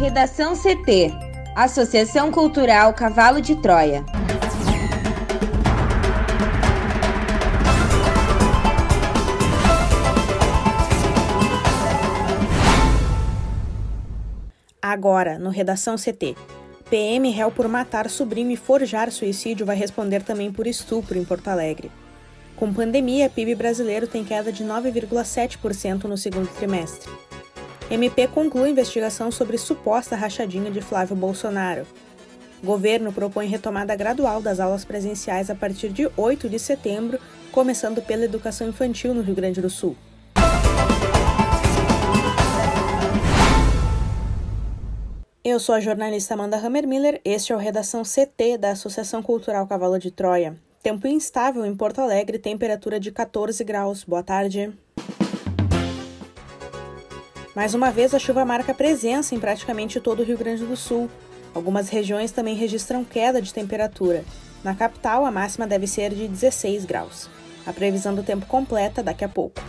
Redação CT Associação Cultural Cavalo de Troia. Agora, no Redação CT. PM réu por matar sobrinho e forjar suicídio vai responder também por estupro em Porto Alegre. Com pandemia, PIB brasileiro tem queda de 9,7% no segundo trimestre. MP conclui investigação sobre suposta rachadinha de Flávio Bolsonaro. Governo propõe retomada gradual das aulas presenciais a partir de 8 de setembro, começando pela educação infantil no Rio Grande do Sul. Eu sou a jornalista Amanda Hammermiller, este é o Redação CT da Associação Cultural Cavalo de Troia. Tempo instável em Porto Alegre, temperatura de 14 graus. Boa tarde. Mais uma vez, a chuva marca presença em praticamente todo o Rio Grande do Sul. Algumas regiões também registram queda de temperatura. Na capital, a máxima deve ser de 16 graus. A previsão do tempo completa daqui a pouco.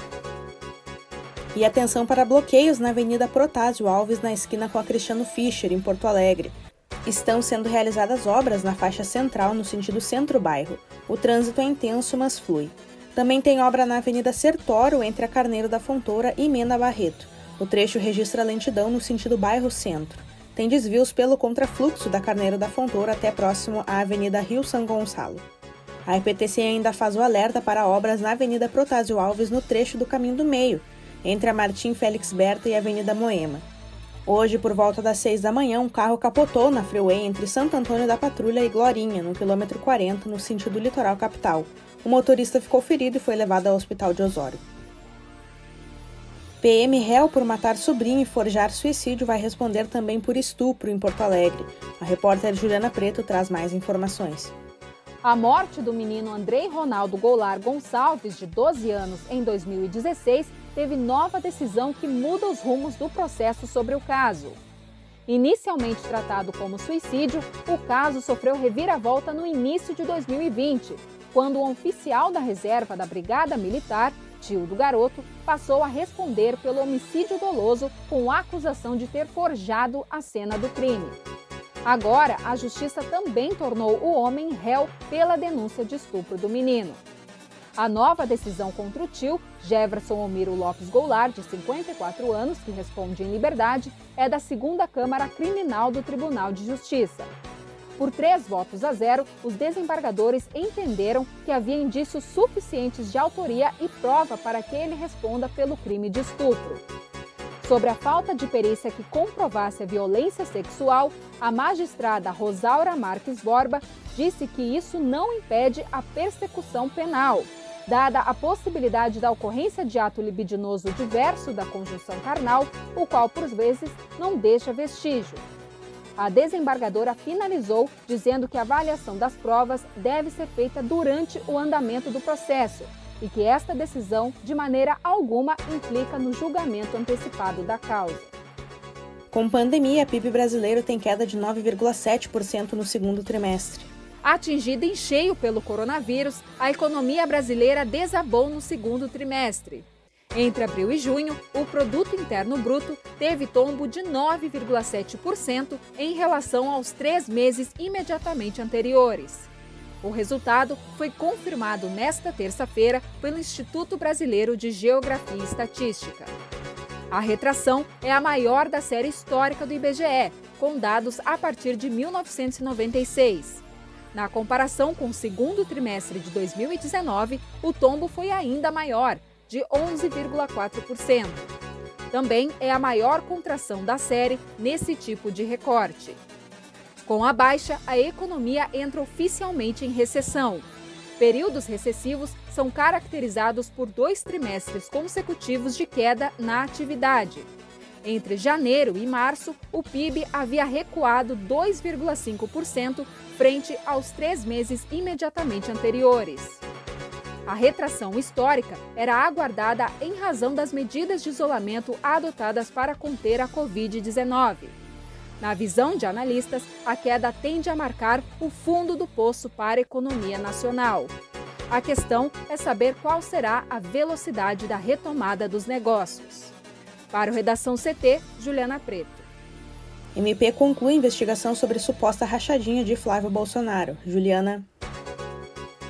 E atenção para bloqueios na Avenida Protásio Alves, na esquina com a Cristiano Fischer, em Porto Alegre. Estão sendo realizadas obras na faixa central no sentido centro-bairro. O trânsito é intenso, mas flui. Também tem obra na Avenida Sertório, entre a Carneiro da Fontoura e Mena Barreto. O trecho registra lentidão no sentido bairro-centro. Tem desvios pelo contrafluxo da Carneiro da Fontoura até próximo à Avenida Rio São Gonçalo. A IPTC ainda faz o alerta para obras na Avenida Protásio Alves no trecho do Caminho do Meio, entre a Martim Félix Berta e a Avenida Moema. Hoje, por volta das 6 da manhã, um carro capotou na freeway entre Santo Antônio da Patrulha e Glorinha, no quilômetro 40, no sentido litoral capital. O motorista ficou ferido e foi levado ao hospital de Osório. PM réu por matar sobrinho e forjar suicídio vai responder também por estupro em Porto Alegre. A repórter Juliana Preto traz mais informações. A morte do menino Andrei Ronaldo Goulart Gonçalves, de 12 anos, em 2016, teve nova decisão que muda os rumos do processo sobre o caso. Inicialmente tratado como suicídio, o caso sofreu reviravolta no início de 2020, quando um oficial da reserva da Brigada Militar, tio do garoto, passou a responder pelo homicídio doloso com a acusação de ter forjado a cena do crime. Agora, a justiça também tornou o homem réu pela denúncia de estupro do menino. A nova decisão contra o tio, Jefferson Omiro Lopes Goulart, de 54 anos, que responde em liberdade, é da segunda Câmara Criminal do Tribunal de Justiça. Por três votos a zero, os desembargadores entenderam que havia indícios suficientes de autoria e prova para que ele responda pelo crime de estupro. Sobre a falta de perícia que comprovasse a violência sexual, a magistrada Rosaura Marques Borba disse que isso não impede a persecução penal, dada a possibilidade da ocorrência de ato libidinoso diverso da conjunção carnal, o qual, por vezes, não deixa vestígio. A desembargadora finalizou dizendo que a avaliação das provas deve ser feita durante o andamento do processo e que esta decisão, de maneira alguma, implica no julgamento antecipado da causa. Com pandemia, a PIB brasileiro tem queda de 9,7% no segundo trimestre. Atingida em cheio pelo coronavírus, a economia brasileira desabou no segundo trimestre. Entre abril e junho, o produto interno bruto teve tombo de 9,7% em relação aos três meses imediatamente anteriores. O resultado foi confirmado nesta terça-feira pelo Instituto Brasileiro de Geografia e Estatística. A retração é a maior da série histórica do IBGE, com dados a partir de 1996. Na comparação com o segundo trimestre de 2019, o tombo foi ainda maior, de 11,4%. Também é a maior contração da série nesse tipo de recorte. Com a baixa, a economia entra oficialmente em recessão. Períodos recessivos são caracterizados por dois trimestres consecutivos de queda na atividade. Entre janeiro e março, o PIB havia recuado 2,5% frente aos três meses imediatamente anteriores. A retração histórica era aguardada em razão das medidas de isolamento adotadas para conter a Covid-19. Na visão de analistas, a queda tende a marcar o fundo do poço para a economia nacional. A questão é saber qual será a velocidade da retomada dos negócios. Para o Redação CT, Juliana Preto. MP conclui investigação sobre suposta rachadinha de Flávio Bolsonaro. Juliana.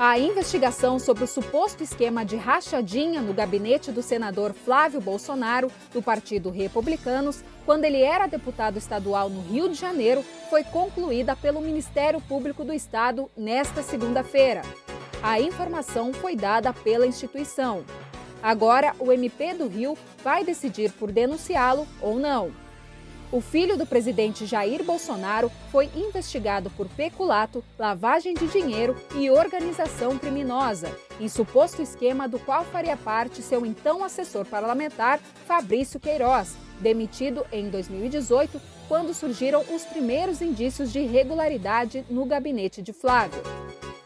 A investigação sobre o suposto esquema de rachadinha no gabinete do senador Flávio Bolsonaro, do Partido Republicanos, quando ele era deputado estadual no Rio de Janeiro, foi concluída pelo Ministério Público do Estado nesta segunda-feira. A informação foi dada pela instituição. Agora, o MP do Rio vai decidir por denunciá-lo ou não. O filho do presidente Jair Bolsonaro foi investigado por peculato, lavagem de dinheiro e organização criminosa, em suposto esquema do qual faria parte seu então assessor parlamentar, Fabrício Queiroz, demitido em 2018, quando surgiram os primeiros indícios de irregularidade no gabinete de Flávio.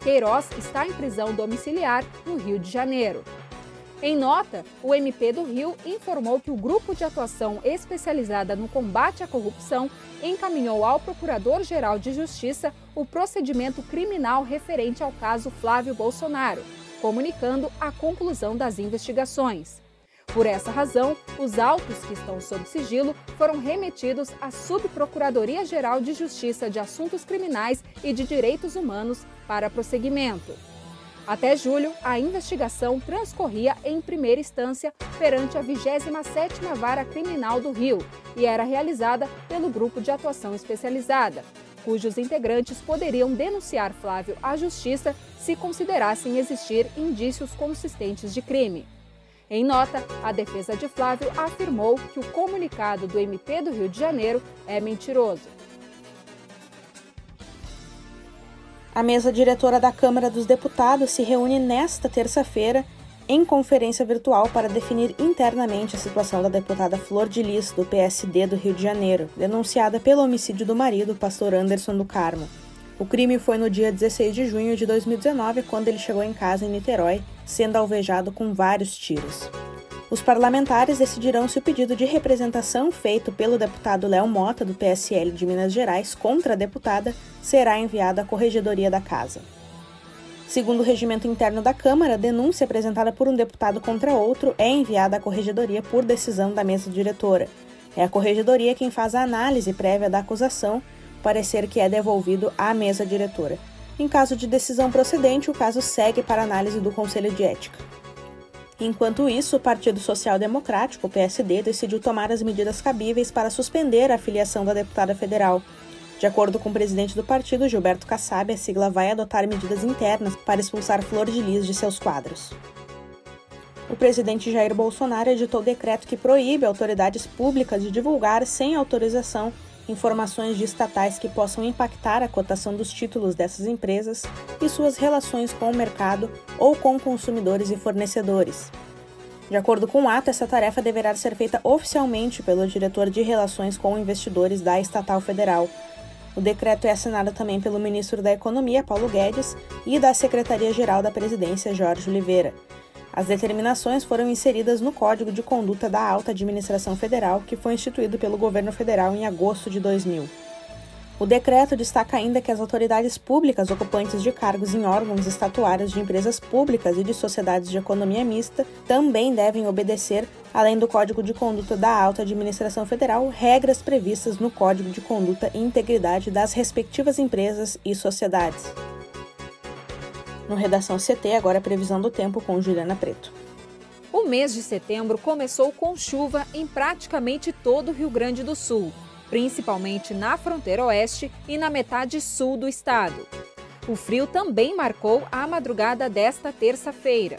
Queiroz está em prisão domiciliar no Rio de Janeiro. Em nota, o MP do Rio informou que o Grupo de Atuação Especializada no Combate à Corrupção encaminhou ao Procurador-Geral de Justiça o procedimento criminal referente ao caso Flávio Bolsonaro, comunicando a conclusão das investigações. Por essa razão, os autos que estão sob sigilo foram remetidos à Subprocuradoria-Geral de Justiça de Assuntos Criminais e de Direitos Humanos para prosseguimento. Até julho, a investigação transcorria em primeira instância perante a 27ª Vara Criminal do Rio e era realizada pelo Grupo de Atuação Especializada, cujos integrantes poderiam denunciar Flávio à Justiça se considerassem existir indícios consistentes de crime. Em nota, a defesa de Flávio afirmou que o comunicado do MP do Rio de Janeiro é mentiroso. A mesa diretora da Câmara dos Deputados se reúne nesta terça-feira em conferência virtual para definir internamente a situação da deputada Flor de Lis, do PSD do Rio de Janeiro, denunciada pelo homicídio do marido, pastor Anderson do Carmo. O crime foi no dia 16 de junho de 2019, quando ele chegou em casa em Niterói, sendo alvejado com vários tiros. Os parlamentares decidirão se o pedido de representação feito pelo deputado Léo Mota, do PSL de Minas Gerais, contra a deputada, será enviado à Corregedoria da Casa. Segundo o regimento interno da Câmara, a denúncia apresentada por um deputado contra outro é enviada à Corregedoria por decisão da mesa diretora. É a Corregedoria quem faz a análise prévia da acusação, parecer que é devolvido à mesa diretora. Em caso de decisão procedente, o caso segue para análise do Conselho de Ética. Enquanto isso, o Partido Social Democrático, PSD, decidiu tomar as medidas cabíveis para suspender a filiação da deputada federal. De acordo com o presidente do partido, Gilberto Kassab, a sigla vai adotar medidas internas para expulsar Flor de Lis de seus quadros. O presidente Jair Bolsonaro editou decreto que proíbe autoridades públicas de divulgar, sem autorização, informações de estatais que possam impactar a cotação dos títulos dessas empresas e suas relações com o mercado ou com consumidores e fornecedores. De acordo com o ato, essa tarefa deverá ser feita oficialmente pelo diretor de Relações com Investidores da Estatal Federal. O decreto é assinado também pelo ministro da Economia, Paulo Guedes, e da Secretaria-Geral da Presidência, Jorge Oliveira. As determinações foram inseridas no Código de Conduta da Alta Administração Federal, que foi instituído pelo governo federal em agosto de 2000. O decreto destaca ainda que as autoridades públicas ocupantes de cargos em órgãos estatuários de empresas públicas e de sociedades de economia mista também devem obedecer, além do Código de Conduta da Alta Administração Federal, regras previstas no Código de Conduta e Integridade das respectivas empresas e sociedades. No Redação CT, agora a previsão do tempo com Juliana Preto. O mês de setembro começou com chuva em praticamente todo o Rio Grande do Sul, principalmente na fronteira oeste e na metade sul do estado. O frio também marcou a madrugada desta terça-feira.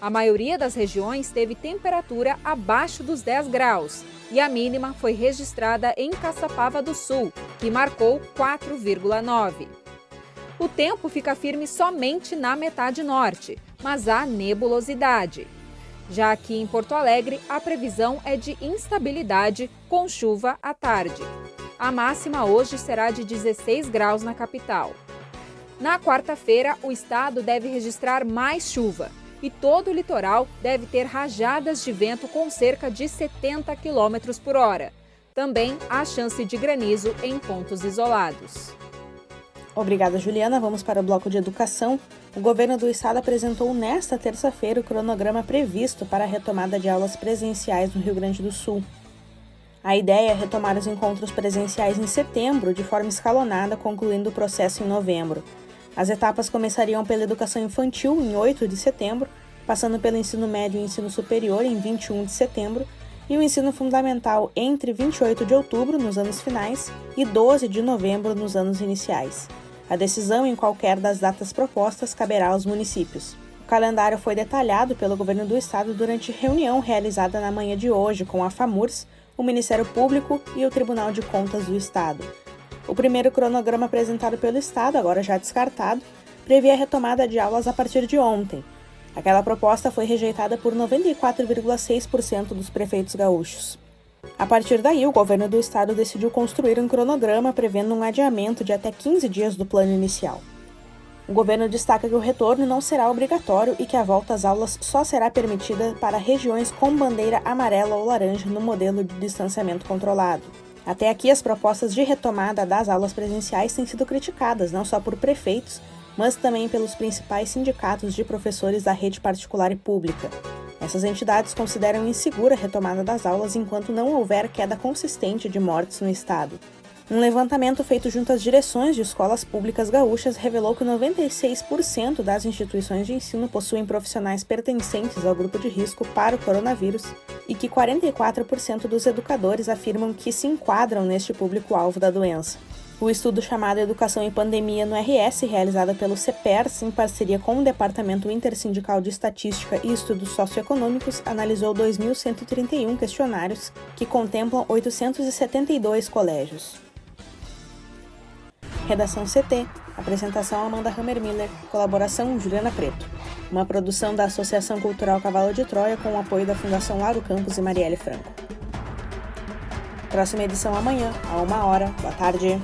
A maioria das regiões teve temperatura abaixo dos 10 graus e a mínima foi registrada em Caçapava do Sul, que marcou 4,9. O tempo fica firme somente na metade norte, mas há nebulosidade. Já aqui em Porto Alegre, a previsão é de instabilidade com chuva à tarde. A máxima hoje será de 16 graus na capital. Na quarta-feira, o estado deve registrar mais chuva e todo o litoral deve ter rajadas de vento com cerca de 70 km por hora. Também há chance de granizo em pontos isolados. Obrigada, Juliana. Vamos para o bloco de educação. O governo do estado apresentou nesta terça-feira o cronograma previsto para a retomada de aulas presenciais no Rio Grande do Sul. A ideia é retomar os encontros presenciais em setembro, de forma escalonada, concluindo o processo em novembro. As etapas começariam pela educação infantil, em 8 de setembro, passando pelo ensino médio e ensino superior, em 21 de setembro, e o ensino fundamental entre 28 de outubro, nos anos finais, e 12 de novembro, nos anos iniciais. A decisão em qualquer das datas propostas caberá aos municípios. O calendário foi detalhado pelo governo do estado durante reunião realizada na manhã de hoje com a FAMURS, o Ministério Público e o Tribunal de Contas do Estado. O primeiro cronograma apresentado pelo Estado, agora já descartado, previa a retomada de aulas a partir de ontem. Aquela proposta foi rejeitada por 94,6% dos prefeitos gaúchos. A partir daí, o governo do estado decidiu construir um cronograma prevendo um adiamento de até 15 dias do plano inicial. O governo destaca que o retorno não será obrigatório e que a volta às aulas só será permitida para regiões com bandeira amarela ou laranja no modelo de distanciamento controlado. Até aqui, as propostas de retomada das aulas presenciais têm sido criticadas não só por prefeitos, mas também pelos principais sindicatos de professores da rede particular e pública. Essas entidades consideram insegura a retomada das aulas enquanto não houver queda consistente de mortes no estado. Um levantamento feito junto às direções de escolas públicas gaúchas revelou que 96% das instituições de ensino possuem profissionais pertencentes ao grupo de risco para o coronavírus e que 44% dos educadores afirmam que se enquadram neste público-alvo da doença. O estudo chamado Educação em Pandemia no RS, realizado pelo CEPERS em parceria com o Departamento Intersindical de Estatística e Estudos Socioeconômicos, analisou 2.131 questionários que contemplam 872 colégios. Redação CT. Apresentação Amanda Hammermiller. Colaboração Juliana Preto. Uma produção da Associação Cultural Cavalo de Troia com o apoio da Fundação Laro Campos e Marielle Franco. Próxima edição amanhã, a uma hora. Boa tarde.